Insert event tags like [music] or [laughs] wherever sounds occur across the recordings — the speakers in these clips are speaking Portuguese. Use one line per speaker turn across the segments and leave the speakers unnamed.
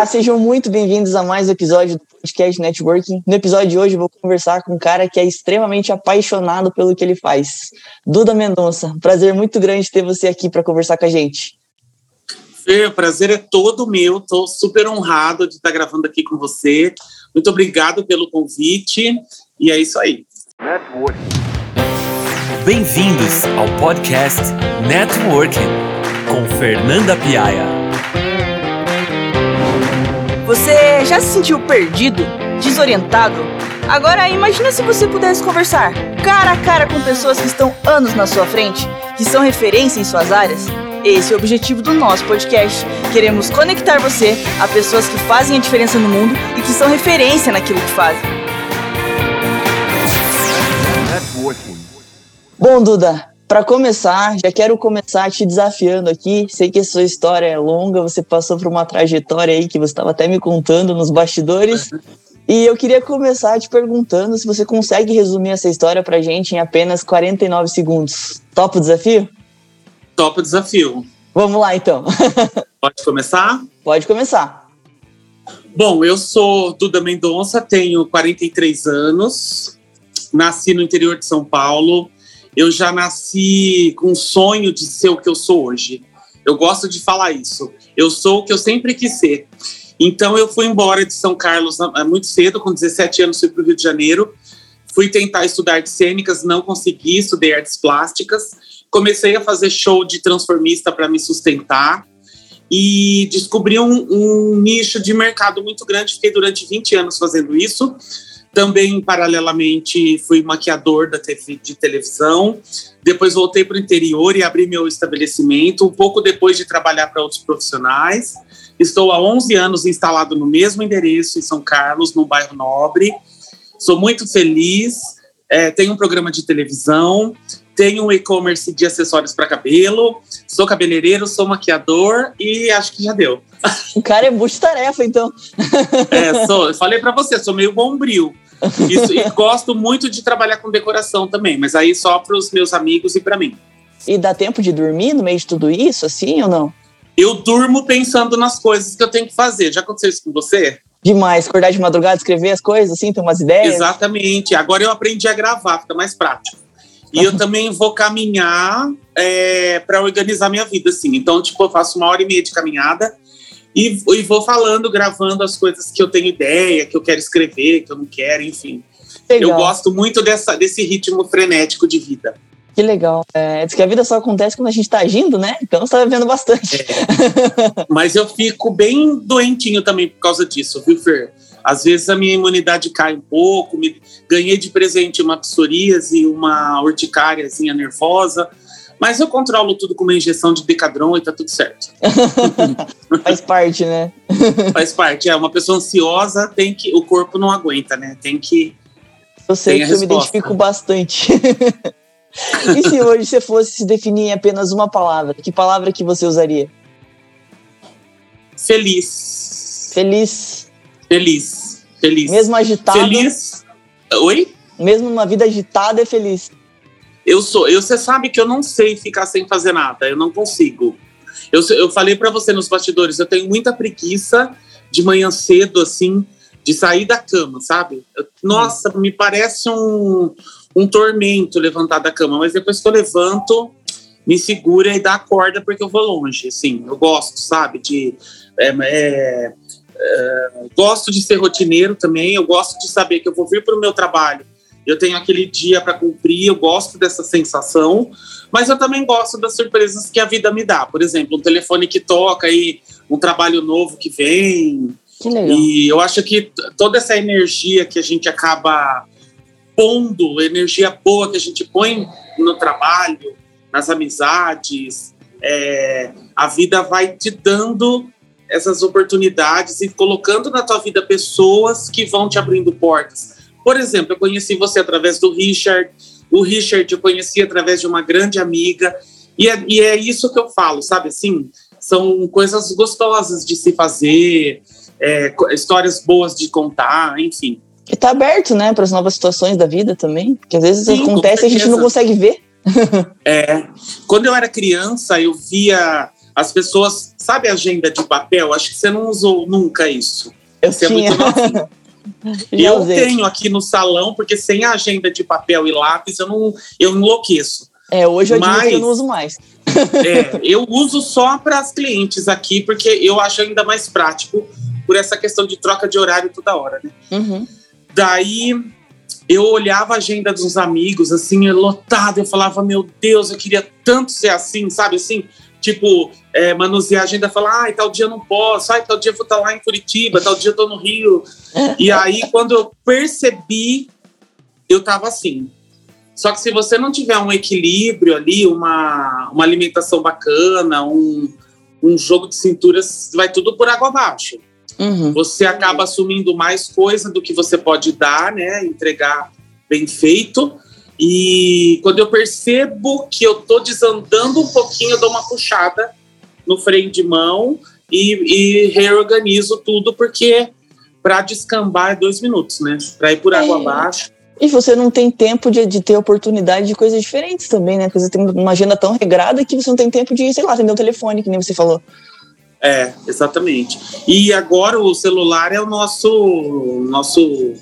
Olá, sejam muito bem-vindos a mais um episódio do Podcast Networking. No episódio de hoje eu vou conversar com um cara que é extremamente apaixonado pelo que ele faz. Duda Mendonça, prazer muito grande ter você aqui para conversar com a gente.
Fê, o prazer é todo meu, estou super honrado de estar gravando aqui com você. Muito obrigado pelo convite e é isso aí.
Bem-vindos ao podcast Networking com Fernanda Piaia.
Você já se sentiu perdido, desorientado? Agora imagina se você pudesse conversar cara a cara com pessoas que estão anos na sua frente, que são referência em suas áreas. Esse é o objetivo do nosso podcast. Queremos conectar você a pessoas que fazem a diferença no mundo e que são referência naquilo que fazem.
Bom, Duda, para começar, já quero começar te desafiando aqui. Sei que a sua história é longa, você passou por uma trajetória aí que você estava até me contando nos bastidores. E eu queria começar te perguntando se você consegue resumir essa história pra gente em apenas 49 segundos. Topa o desafio?
Topa o desafio.
Vamos lá, então. [laughs]
Pode começar?
Pode começar.
Bom, eu sou Duda Mendonça, tenho 43 anos, nasci no interior de São Paulo, eu já nasci com o sonho de ser o que eu sou hoje. Eu gosto de falar isso. Eu sou o que eu sempre quis ser. Então eu fui embora de São Carlos muito cedo, com 17 anos fui para o Rio de Janeiro. Fui tentar estudar artes cênicas, não consegui, estudei artes plásticas. Comecei a fazer show de transformista para me sustentar e descobri um, um nicho de mercado muito grande. Fiquei durante 20 anos fazendo isso também, paralelamente, fui maquiador da TV, de televisão. Depois voltei para o interior e abri meu estabelecimento, um pouco depois de trabalhar para outros profissionais. Estou há 11 anos instalado no mesmo endereço, em São Carlos, no bairro Nobre. Sou muito feliz. É, tenho um programa de televisão, tenho um e-commerce de acessórios para cabelo, sou cabeleireiro, sou maquiador e acho que já deu. [laughs]
O cara é multitarefa, então.
É, sou, eu falei para você, sou meio bombril. Isso, e gosto muito de trabalhar com decoração também, mas aí só para os meus amigos e para mim.
E dá tempo de dormir no meio de tudo isso, assim ou não?
Eu durmo pensando nas coisas que eu tenho que fazer. Já aconteceu isso com você?
Demais, acordar de madrugada, escrever as coisas, assim, ter umas ideias.
Exatamente. Agora eu aprendi a gravar, fica mais prático. E eu também vou caminhar é, para organizar minha vida, assim. Então, tipo, eu faço uma hora e meia de caminhada e, e, vou falando, gravando as coisas que eu tenho ideia, que eu quero escrever, que eu não quero, enfim. Legal. Eu gosto muito dessa, desse ritmo frenético de vida.
Que legal. É, diz que a vida só acontece quando a gente está agindo, né? Então você está vivendo bastante.
É. Mas eu fico bem doentinho também por causa disso, viu, Fer? Às vezes a minha imunidade cai um pouco, me... ganhei de presente uma psoríase, uma urticáriazinha nervosa, mas eu controlo tudo com uma injeção de decadron e tá tudo certo. [laughs]
Faz parte, né? [laughs]
Faz parte. É, uma pessoa ansiosa tem que. O corpo não aguenta, né? Tem que.
Eu sei que eu me identifico bastante. [laughs] e se hoje você fosse se definir em apenas uma palavra, que palavra que você usaria?
Feliz.
Feliz.
Feliz. Feliz.
Mesmo agitado.
Feliz. Oi?
Mesmo numa vida agitada, é feliz.
Eu sou, eu, você sabe que eu não sei ficar sem fazer nada, eu não consigo. Eu, eu falei para você nos bastidores, eu tenho muita preguiça de manhã cedo, assim, de sair da cama, sabe? Eu, nossa, me parece um, um tormento levantar da cama, mas depois que eu levanto, me segura e dá a corda porque eu vou longe, assim. Eu gosto, sabe? De é, é, é, gosto de ser rotineiro também. Eu gosto de saber que eu vou vir para o meu trabalho eu tenho aquele dia para cumprir, eu gosto dessa sensação, mas eu também gosto das surpresas que a vida me dá. Por exemplo, um telefone que toca e um trabalho novo que vem.
Que legal.
E eu acho que toda essa energia que a gente acaba pondo, energia boa que a gente põe no trabalho, nas amizades, é, a vida vai te dando essas oportunidades e colocando na tua vida pessoas que vão te abrindo portas por exemplo, eu conheci você através do Richard, o Richard eu conheci através de uma grande amiga, e é, e é isso que eu falo, sabe assim? São coisas gostosas de se fazer, é, histórias boas de contar, enfim.
E tá aberto, né, para as novas situações da vida também, porque às vezes acontece e a gente não consegue ver.
é. Quando eu era criança, eu via as pessoas, sabe agenda de papel? Acho que você não usou nunca isso.
Eu
você
tinha.
é muito novinho. [laughs] eu usei. tenho aqui no salão, porque sem agenda de papel e lápis eu não eu enlouqueço.
É, hoje eu, Mas, eu não uso mais. [laughs]
é, [laughs] eu uso só para as clientes aqui, porque eu acho ainda mais prático por essa questão de troca de horário toda hora, né?
Uhum.
Daí eu olhava a agenda dos amigos, assim, lotada, eu falava, meu Deus, eu queria tanto ser assim, sabe, assim, tipo, é, manusear a agenda, falar, ai, tal dia eu não posso, ai, tal dia eu vou estar lá em Curitiba, tal dia eu tô no Rio. e aí, quando eu percebi, eu tava assim. Só que se você não tiver um equilíbrio ali, uma, uma alimentação bacana, um, um jogo de cinturas, vai tudo por água abaixo.
Uhum.
Você acaba assumindo mais coisa do que você pode dar, né? Entregar bem feito. E quando eu percebo que eu tô desandando um pouquinho, eu dou uma puxada no freio de mão e, e reorganizo tudo, porque para descambar é dois minutos, né? Para ir por água é. abaixo.
E você não tem tempo de, de, ter oportunidade de coisas diferentes também, né? Porque você tem uma agenda tão regrada que você não tem tempo de, sei lá, atender o telefone, que nem você falou.
É, exatamente. E agora o celular é o nosso nosso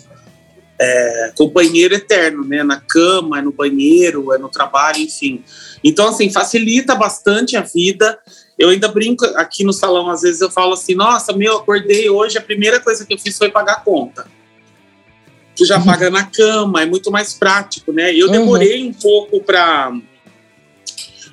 é, companheiro eterno, né? Na cama, é no banheiro, é no trabalho, enfim. Então, assim, facilita bastante a vida. Eu ainda brinco aqui no salão, às vezes eu falo assim, nossa, meu, acordei hoje, a primeira coisa que eu fiz foi pagar a conta. Tu já uhum. paga na cama, é muito mais prático, né? Eu uhum. demorei uhum. um pouco para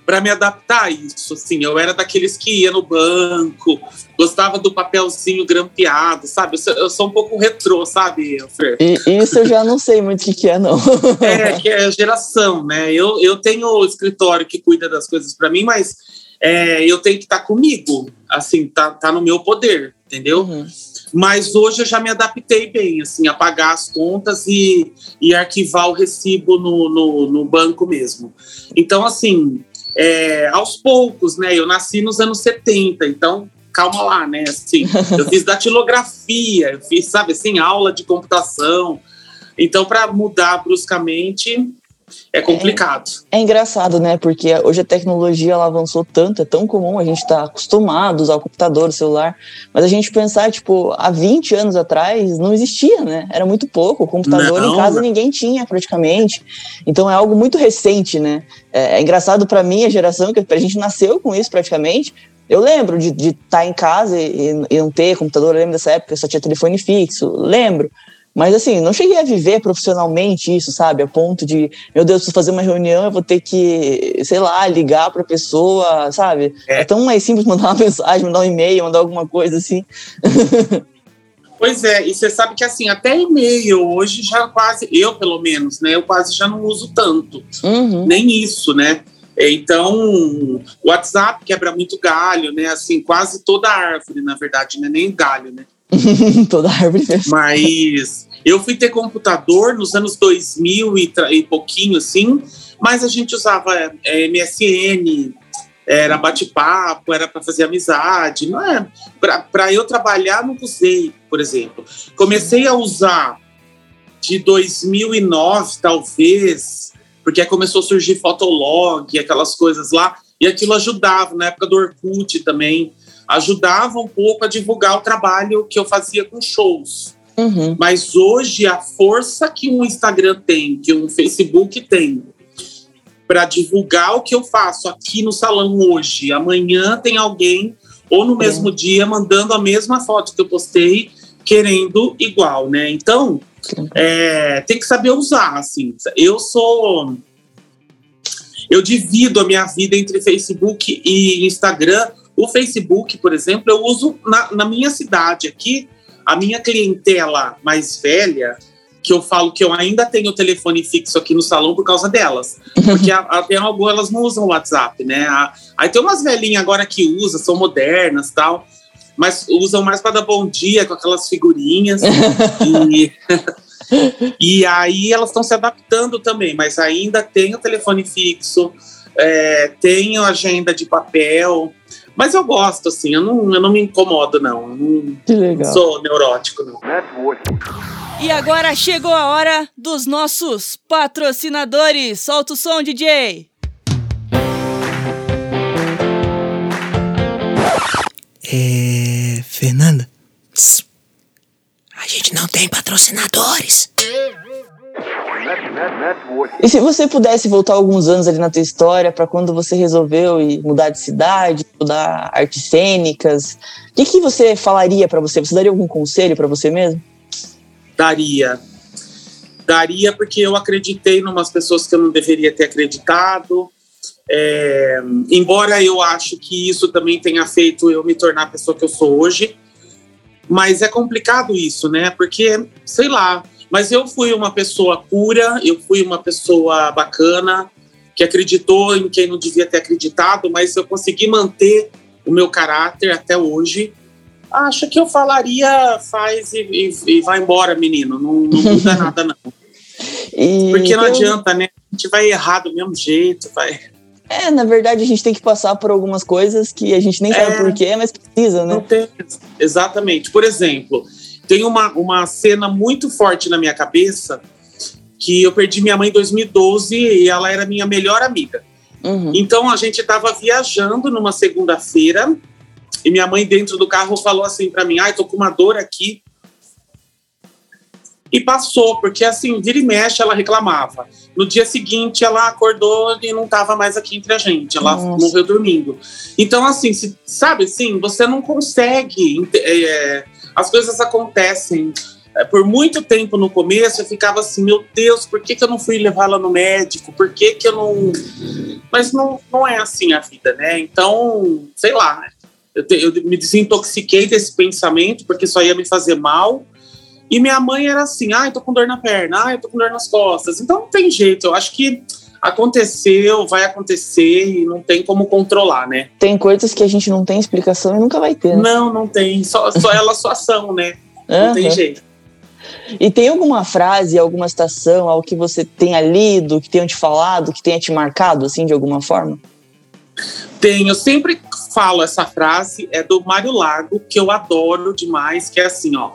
para me adaptar a isso. Assim, eu era daqueles que ia no banco, gostava do papelzinho grampeado, sabe? Eu sou, um pouco retrô, sabe, Fer?
Isso eu já não sei muito o que, que é, não.
é, que é geração, né? Eu, eu tenho o escritório que cuida das coisas para mim, mas é, eu tenho que estar tá comigo, assim, tá, tá no meu poder, entendeu? Uhum. Mas hoje eu já me adaptei bem, assim, a pagar as contas e, e arquivar o recibo no, no, no banco mesmo. Então, assim, é, aos poucos, né? Eu nasci nos anos 70, então calma lá, né? Assim, eu fiz [laughs] datilografia, eu fiz, sabe, assim, aula de computação. Então, para mudar bruscamente, é complicado.
É, é, engraçado, né? Porque hoje a tecnologia ela avançou tanto, é tão comum, a gente está acostumado a usar o computador, o celular, mas a gente pensar, tipo, há 20 anos atrás não existia, né? Era muito pouco, o computador não, em casa ninguém tinha praticamente. Então é algo muito recente, né? É, é engraçado para mim, a geração, que a gente nasceu com isso praticamente, eu lembro de estar tá em casa e, e, não ter computador, eu lembro dessa época, só tinha telefone fixo, lembro. Mas assim, não cheguei a viver profissionalmente isso, sabe? A ponto de, meu Deus, preciso fazer uma reunião, eu vou ter que, sei lá, ligar para a pessoa, sabe? É. é tão mais simples [laughs] mandar uma mensagem, mandar um e-mail, mandar alguma coisa assim.
Pois é, e você sabe que assim, até e-mail hoje já quase, eu pelo menos, né? Eu quase já não uso tanto.
Uhum.
Nem isso, né? Então, o WhatsApp quebra muito galho, né? Assim, quase toda árvore, na verdade, né? Nem galho, né? [laughs]
Toda árvore mesmo.
Mas eu fui ter computador nos anos 2000 e, e pouquinho assim, mas a gente usava é, MSN, era bate-papo, era para fazer amizade, não é? Para eu trabalhar, não usei, por exemplo. Comecei a usar de 2009, talvez, porque começou a surgir Fotolog, aquelas coisas lá, e aquilo ajudava, na época do Orkut também ajudava um pouco a divulgar o trabalho que eu fazia com shows.
Uhum.
Mas hoje a força que um Instagram tem, que um Facebook tem, para divulgar o que eu faço aqui no salão hoje, amanhã tem alguém ou no mesmo uhum. dia mandando a mesma foto que eu postei, querendo igual, né? Então é, tem que saber usar, assim. Eu sou eu divido a minha vida entre Facebook e Instagram o Facebook, por exemplo, eu uso na, na minha cidade aqui, a minha clientela mais velha, que eu falo que eu ainda tenho o telefone fixo aqui no salão por causa delas. [laughs] Porque até algumas elas não usam o WhatsApp, né? Aí tem umas velhinhas agora que usam, são modernas tal, mas usam mais para dar bom dia com aquelas figurinhas. e, [laughs] e aí elas estão se adaptando também, mas ainda tem o telefone fixo, é, tenho agenda de papel. Mas eu gosto, assim, eu não, eu não me incomodo, não. Eu não
que legal.
sou neurótico, não.
E agora chegou a hora dos nossos patrocinadores. Solta o som, DJ!
É. Fernanda? A gente não tem patrocinadores.
E se você pudesse voltar alguns anos ali na tua história para quando você resolveu ir mudar de cidade, estudar artes cênicas, o que, que você falaria para você? Você daria algum conselho para você mesmo?
Daria. Daria porque eu acreditei em umas pessoas que eu não deveria ter acreditado. É, embora eu acho que isso também tenha feito eu me tornar a pessoa que eu sou hoje, mas é complicado isso, né? Porque, sei lá, mas eu fui uma pessoa pura, eu fui uma pessoa bacana, que acreditou em quem não devia ter acreditado, mas eu consegui manter o meu caráter até hoje. Acho que eu falaria, faz e, e, e vai embora, menino. Não, não muda [laughs] nada, não. E Porque não então... adianta, né? A gente vai errar do mesmo jeito, vai.
É, na verdade, a gente tem que passar por algumas coisas que a gente nem é, sabe porquê, mas precisa, né?
Tem, exatamente. Por exemplo, tem uma, uma cena muito forte na minha cabeça que eu perdi minha mãe em 2012 e ela era minha melhor amiga. Uhum. Então a gente estava viajando numa segunda-feira e minha mãe dentro do carro falou assim para mim: "Ai, tô com uma dor aqui". E passou, porque assim, vira e mexe ela reclamava. No dia seguinte ela acordou e não estava mais aqui entre a gente, ela Nossa. morreu dormindo. Então assim, se, sabe assim, você não consegue é, as coisas acontecem. É, por muito tempo no começo eu ficava assim, meu Deus, por que, que eu não fui levar ela no médico? Por que, que eu não. Mas não, não é assim a vida, né? Então, sei lá. Eu, te, eu me desintoxiquei desse pensamento porque só ia me fazer mal. E minha mãe era assim: ai, ah, tô com dor na perna, ai, ah, tô com dor nas costas. Então não tem jeito. Eu acho que aconteceu, vai acontecer e não tem como controlar, né?
Tem coisas que a gente não tem explicação e nunca vai ter.
Né? Não, não tem. Só, só elas só são, né? Não uhum. tem jeito.
E tem alguma frase, alguma citação, algo que você tenha lido, que tenha te falado, que tenha te marcado, assim, de alguma forma?
Tem, eu sempre falo essa frase, é do Mário Lago, que eu adoro demais, que é assim, ó.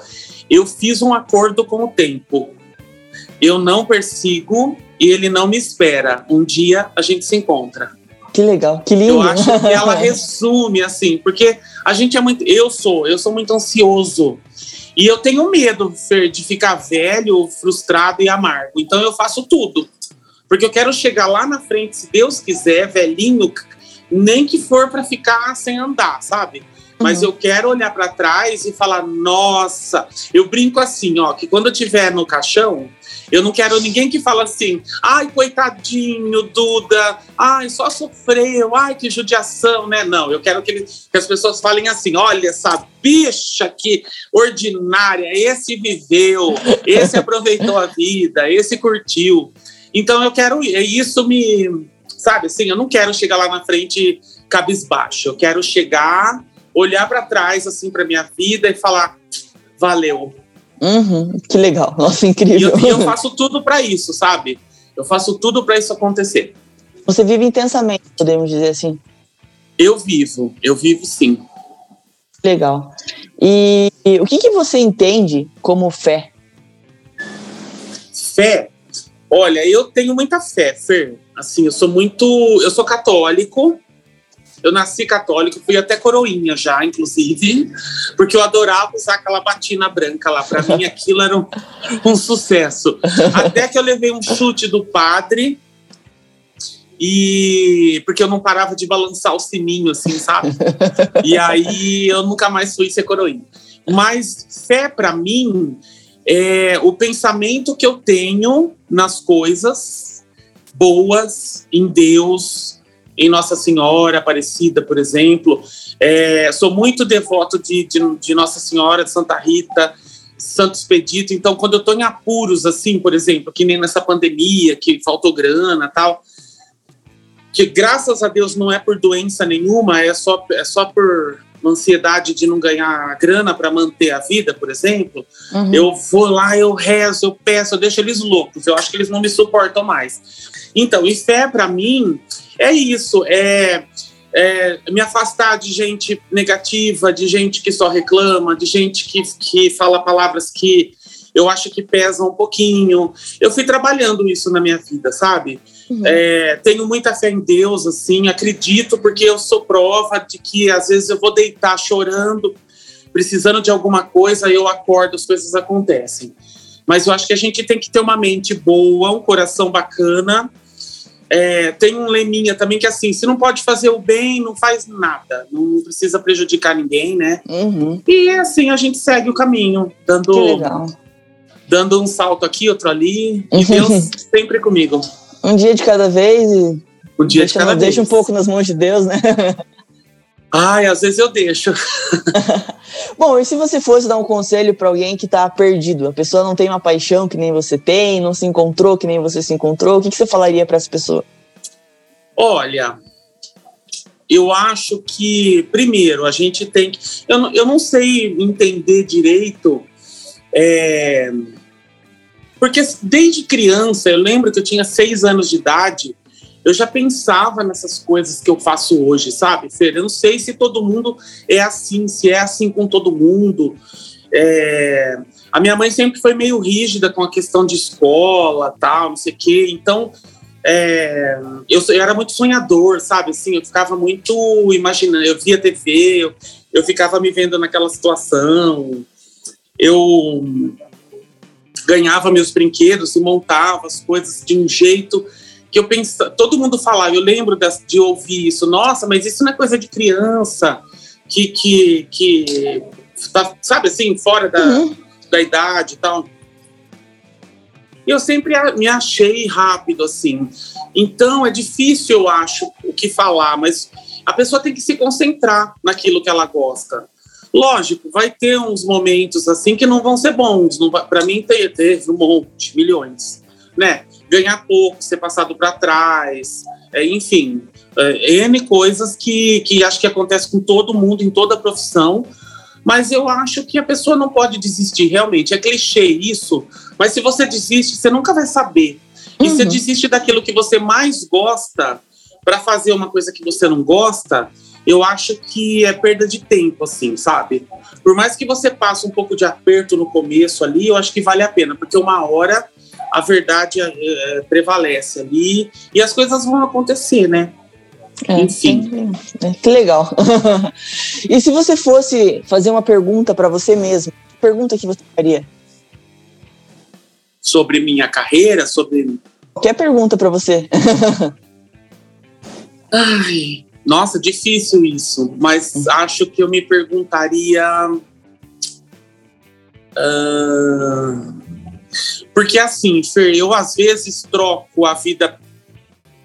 Eu fiz um acordo com o tempo. Eu não persigo e ele não me espera. Um dia a gente se encontra.
Que legal, que lindo.
Eu acho que ela [laughs] resume assim, porque a gente é muito. Eu sou, eu sou muito ansioso. E eu tenho medo, Fer, de ficar velho, frustrado e amargo. Então eu faço tudo. Porque eu quero chegar lá na frente, se Deus quiser, velhinho, nem que for para ficar sem andar, sabe? Mas uhum. eu quero olhar para trás e falar: nossa, eu brinco assim, ó, que quando eu estiver no caixão, eu não quero ninguém que fala assim, ai, coitadinho, Duda, ai, só sofreu, ai, que judiação, né? Não, eu quero que, ele, que as pessoas falem assim, olha essa bicha que ordinária, esse viveu, esse aproveitou a vida, esse curtiu. Então eu quero, isso me, sabe, assim, eu não quero chegar lá na frente cabisbaixo, eu quero chegar, olhar para trás, assim, para minha vida e falar, valeu,
Uhum, que legal, nossa, incrível.
E eu, eu faço tudo para isso, sabe? Eu faço tudo para isso acontecer.
Você vive intensamente, podemos dizer assim?
Eu vivo, eu vivo sim.
Legal. E o que, que você entende como fé?
Fé? Olha, eu tenho muita fé, Fer. Assim, eu sou muito. Eu sou católico, eu nasci católico, fui até coroinha já, inclusive, porque eu adorava usar aquela batina branca lá. Para mim, aquilo era um, um sucesso. Até que eu levei um chute do padre e porque eu não parava de balançar o sininho, assim, sabe? E aí eu nunca mais fui ser coroinha. Mas fé para mim é o pensamento que eu tenho nas coisas boas, em Deus, em Nossa Senhora Aparecida, por exemplo. É, sou muito devoto de, de, de, Nossa Senhora, de Santa Rita, Santo Expedito. Então, quando eu estou em apuros, assim, por exemplo, que nem nessa pandemia, que faltou grana tal, que graças a Deus não é por doença nenhuma, é só, é só por ansiedade de não ganhar grana para manter a vida, por exemplo, uhum. eu vou lá, eu rezo, eu peço, eu deixo eles loucos. Eu acho que eles não me suportam mais. Então, e fé para mim é isso, é, é, me afastar de gente negativa, de gente que só reclama, de gente que, que fala palavras que, eu acho que pesa um pouquinho. Eu fui trabalhando isso na minha vida, sabe? Uhum. É, tenho muita fé em Deus, assim, acredito, porque eu sou prova de que às vezes eu vou deitar chorando, precisando de alguma coisa, eu acordo, as coisas acontecem. Mas eu acho que a gente tem que ter uma mente boa, um coração bacana. É, tem um leminha também que assim, se não pode fazer o bem, não faz nada, não precisa prejudicar ninguém, né?
Uhum.
E assim a gente segue o caminho, dando dando um salto aqui, outro ali, e. [laughs] Deus sempre comigo.
Um dia de cada vez e
um dia deixa, de cada
deixa um pouco nas mãos de Deus, né? [laughs]
Ai, às vezes eu deixo. [laughs]
Bom, e se você fosse dar um conselho para alguém que tá perdido, a pessoa não tem uma paixão que nem você tem, não se encontrou que nem você se encontrou, o que, que você falaria para essa pessoa?
Olha, eu acho que, primeiro, a gente tem que. Eu, não, eu não sei entender direito é, porque desde criança, eu lembro que eu tinha seis anos de idade, eu já pensava nessas coisas que eu faço hoje, sabe, Fer? Eu não sei se todo mundo é assim, se é assim com todo mundo. É... A minha mãe sempre foi meio rígida com a questão de escola, tal, não sei o quê. Então, é... eu, eu, era muito sonhador, sabe? Assim, eu ficava muito imaginando. Eu via TV, eu, eu ficava me vendo naquela situação. Eu ganhava meus brinquedos e montava as coisas de um jeito que eu pensava, todo mundo falava, eu lembro de, de ouvir isso, nossa, mas isso não é coisa de criança, que, que, que tá, sabe assim, fora da, uhum. da idade e tal. E eu sempre me achei rápido, assim. Então é difícil, eu acho, o que falar, mas a pessoa tem que se concentrar naquilo que ela gosta. Lógico, vai ter uns momentos assim que não vão ser bons. Para mim, teve, um monte, milhões, né? Ganhar pouco, ser passado para trás, é, enfim, é, N coisas que, que acho que acontece com todo mundo, em toda profissão. Mas eu acho que a pessoa não pode desistir, realmente. É clichê isso, mas se você desiste, você nunca vai saber. E uhum. você desiste daquilo que você mais gosta para fazer uma coisa que você não gosta, eu acho que é perda de tempo, assim, sabe? Por mais que você passe um pouco de aperto no começo ali, eu acho que vale a pena, porque uma hora a verdade é, prevalece ali e as coisas vão acontecer, né?
É, Enfim. É, que legal. [laughs] e se você fosse fazer uma pergunta para você mesmo, pergunta que você faria?
Sobre minha carreira, sobre.
Qualquer pergunta para você. [laughs]
Ai, nossa, difícil isso, mas uhum. acho que eu me perguntaria. Uh, porque assim, Fer, eu às vezes troco a vida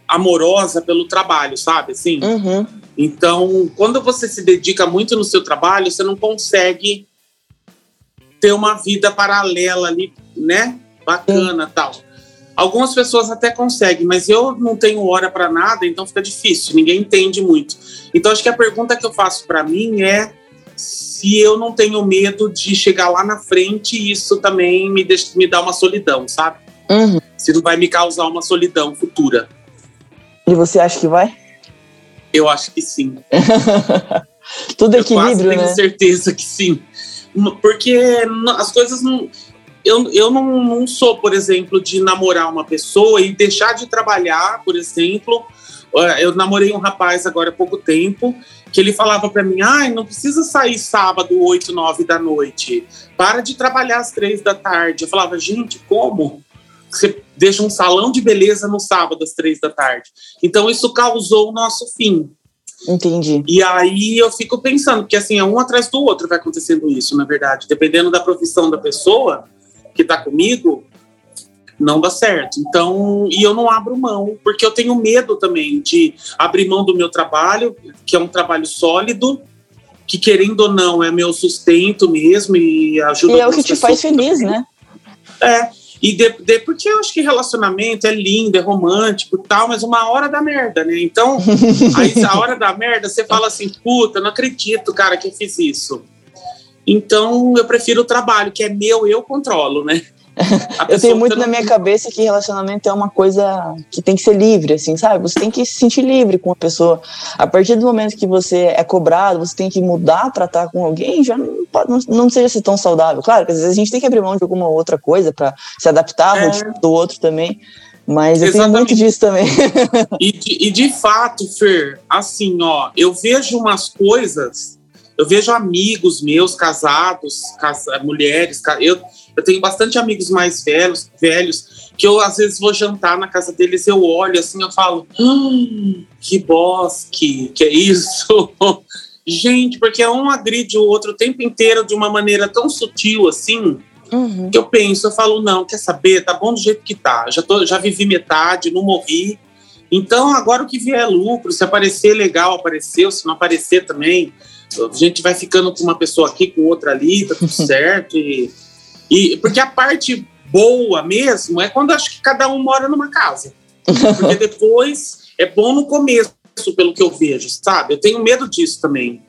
amorosa pelo trabalho, sabe? Assim.
Uhum.
Então, quando você se dedica muito no seu trabalho, você não consegue ter uma vida paralela ali, né? Bacana, tal. Algumas pessoas até conseguem, mas eu não tenho hora para nada, então fica difícil, ninguém entende muito. Então acho que a pergunta que eu faço para mim é se eu não tenho medo de chegar lá na frente e isso também me, deixa, me dá uma solidão, sabe?
Uhum.
Se não vai me causar uma solidão futura.
E você acha que vai?
Eu acho que sim. [laughs]
Tudo equilíbrio,
eu quase tenho
né?
certeza que sim. Porque as coisas não eu, eu não, não sou, por exemplo, de namorar uma pessoa e deixar de trabalhar, por exemplo. Eu namorei um rapaz agora há pouco tempo que ele falava para mim: ai, não precisa sair sábado, 8, 9 da noite. Para de trabalhar às três da tarde. Eu falava, gente, como? Você deixa um salão de beleza no sábado às três da tarde. Então, isso causou o nosso fim.
Entendi.
E aí eu fico pensando, que assim, é um atrás do outro vai acontecendo isso, na verdade. Dependendo da profissão da pessoa, que está comigo, não dá certo. Então, e eu não abro mão, porque eu tenho medo também de abrir mão do meu trabalho, que é um trabalho sólido, que querendo ou não é meu sustento mesmo e ajuda
E é o que te faz feliz, também. né?
É. E de, de, porque eu acho que relacionamento é lindo, é romântico e tal, mas uma hora da merda, né? Então, [laughs] aí a hora da merda, você fala assim, puta, não acredito, cara, que eu fiz isso. Então, eu prefiro o trabalho, que é meu, eu controlo, né? [laughs]
eu tenho muito na minha cabeça que relacionamento é uma coisa que tem que ser livre, assim, sabe? Você tem que se sentir livre com a pessoa. A partir do momento que você é cobrado, você tem que mudar para estar com alguém, já não, pode, não, não seja assim tão saudável. Claro que às vezes a gente tem que abrir mão de alguma outra coisa para se adaptar é. do outro também. Mas eu Exatamente. tenho muito disso também.
e, de, e de fato, Fer, assim, ó, eu vejo umas coisas, eu vejo amigos meus casados, casa, mulheres, eu, eu tenho bastante amigos mais velhos, velhos, que eu às vezes vou jantar na casa deles, eu olho assim, eu falo, hum, que bosque, que é isso? [laughs] Gente, porque um agride o outro o tempo inteiro de uma maneira tão sutil assim, uhum. que eu penso, eu falo, não, quer saber, tá bom do jeito que tá, já, tô, já vivi metade, não morri, então agora o que vier é lucro, se aparecer legal, apareceu, se não aparecer também, a gente vai ficando com uma pessoa aqui, com outra ali, tá tudo [laughs] certo, e e, porque a parte boa mesmo é quando acho que cada um mora numa casa. Porque depois é bom no começo, pelo que eu vejo, sabe? Eu tenho medo disso também.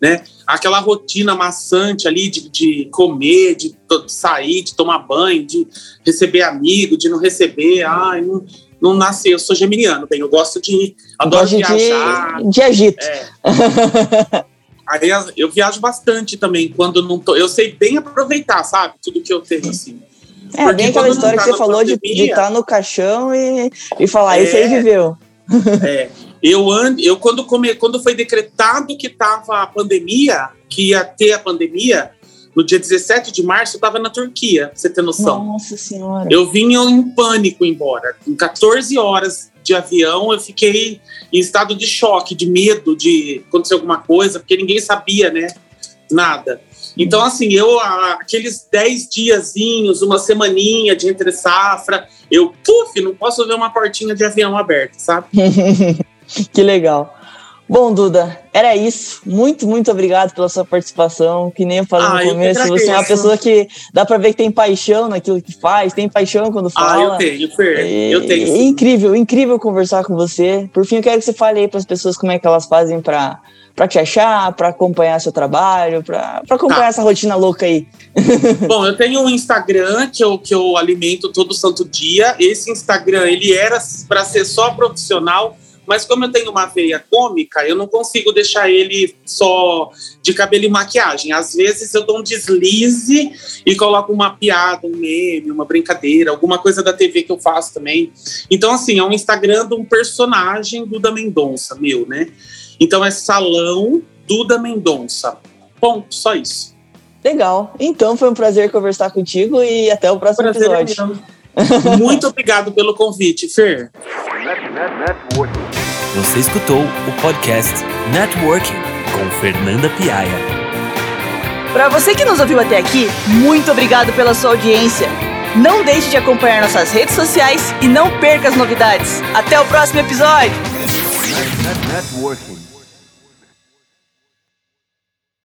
Né? Aquela rotina maçante ali de, de comer, de, de sair, de tomar banho, de receber amigo, de não receber. Ai, não, não nasci, eu sou geminiano, bem, eu gosto de. Adoro
Gosto viajar. De, de agito. É. [laughs]
Aí eu viajo bastante também, quando não tô. Eu sei bem aproveitar, sabe? Tudo que eu tenho, assim.
É, Porque bem aquela história tá que você falou pandemia, de estar tá no caixão e, e falar, é, isso aí viveu. [laughs]
É. Eu, and, eu quando, come, quando foi decretado que tava a pandemia, que ia ter a pandemia, no dia 17 de março, eu estava na Turquia, pra você ter noção.
Nossa Senhora.
Eu vinha em pânico embora. Em 14 horas de avião, eu fiquei em estado de choque, de medo de acontecer alguma coisa, porque ninguém sabia, né? Nada. Então, assim, eu, aqueles 10 diazinhos, uma semaninha de entre safra, eu, puf, não posso ver uma portinha de avião aberta, sabe? [laughs]
que legal. Bom, Duda, era isso. Muito, muito obrigado pela sua participação. Que nem eu falei ah, no começo, você é uma pessoa que dá para ver que tem paixão naquilo que faz, tem paixão quando fala.
Ah, eu tenho, Fer. eu tenho.
É incrível, incrível conversar com você. Por fim, eu quero que você fale aí para as pessoas como é que elas fazem para para te achar, para acompanhar seu trabalho, para acompanhar tá. essa rotina louca aí. [laughs]
Bom, eu tenho um Instagram que eu, que eu alimento todo santo dia. Esse Instagram, ele era para ser só profissional, mas como eu tenho uma veia cômica, eu não consigo deixar ele só de cabelo e maquiagem. Às vezes eu dou um deslize e coloco uma piada, um meme, uma brincadeira, alguma coisa da TV que eu faço também. Então, assim, é um Instagram de um personagem Duda Mendonça, meu, né? Então é Salão Duda Mendonça. Ponto, só isso.
Legal. Então foi um prazer conversar contigo e até o próximo prazer é episódio.
É Muito obrigado pelo convite, Fer.
Você escutou o podcast Networking com Fernanda Piaia.
Para você que nos ouviu até aqui, muito obrigado pela sua audiência. Não deixe de acompanhar nossas redes sociais e não perca as novidades. Até o próximo episódio! Networking.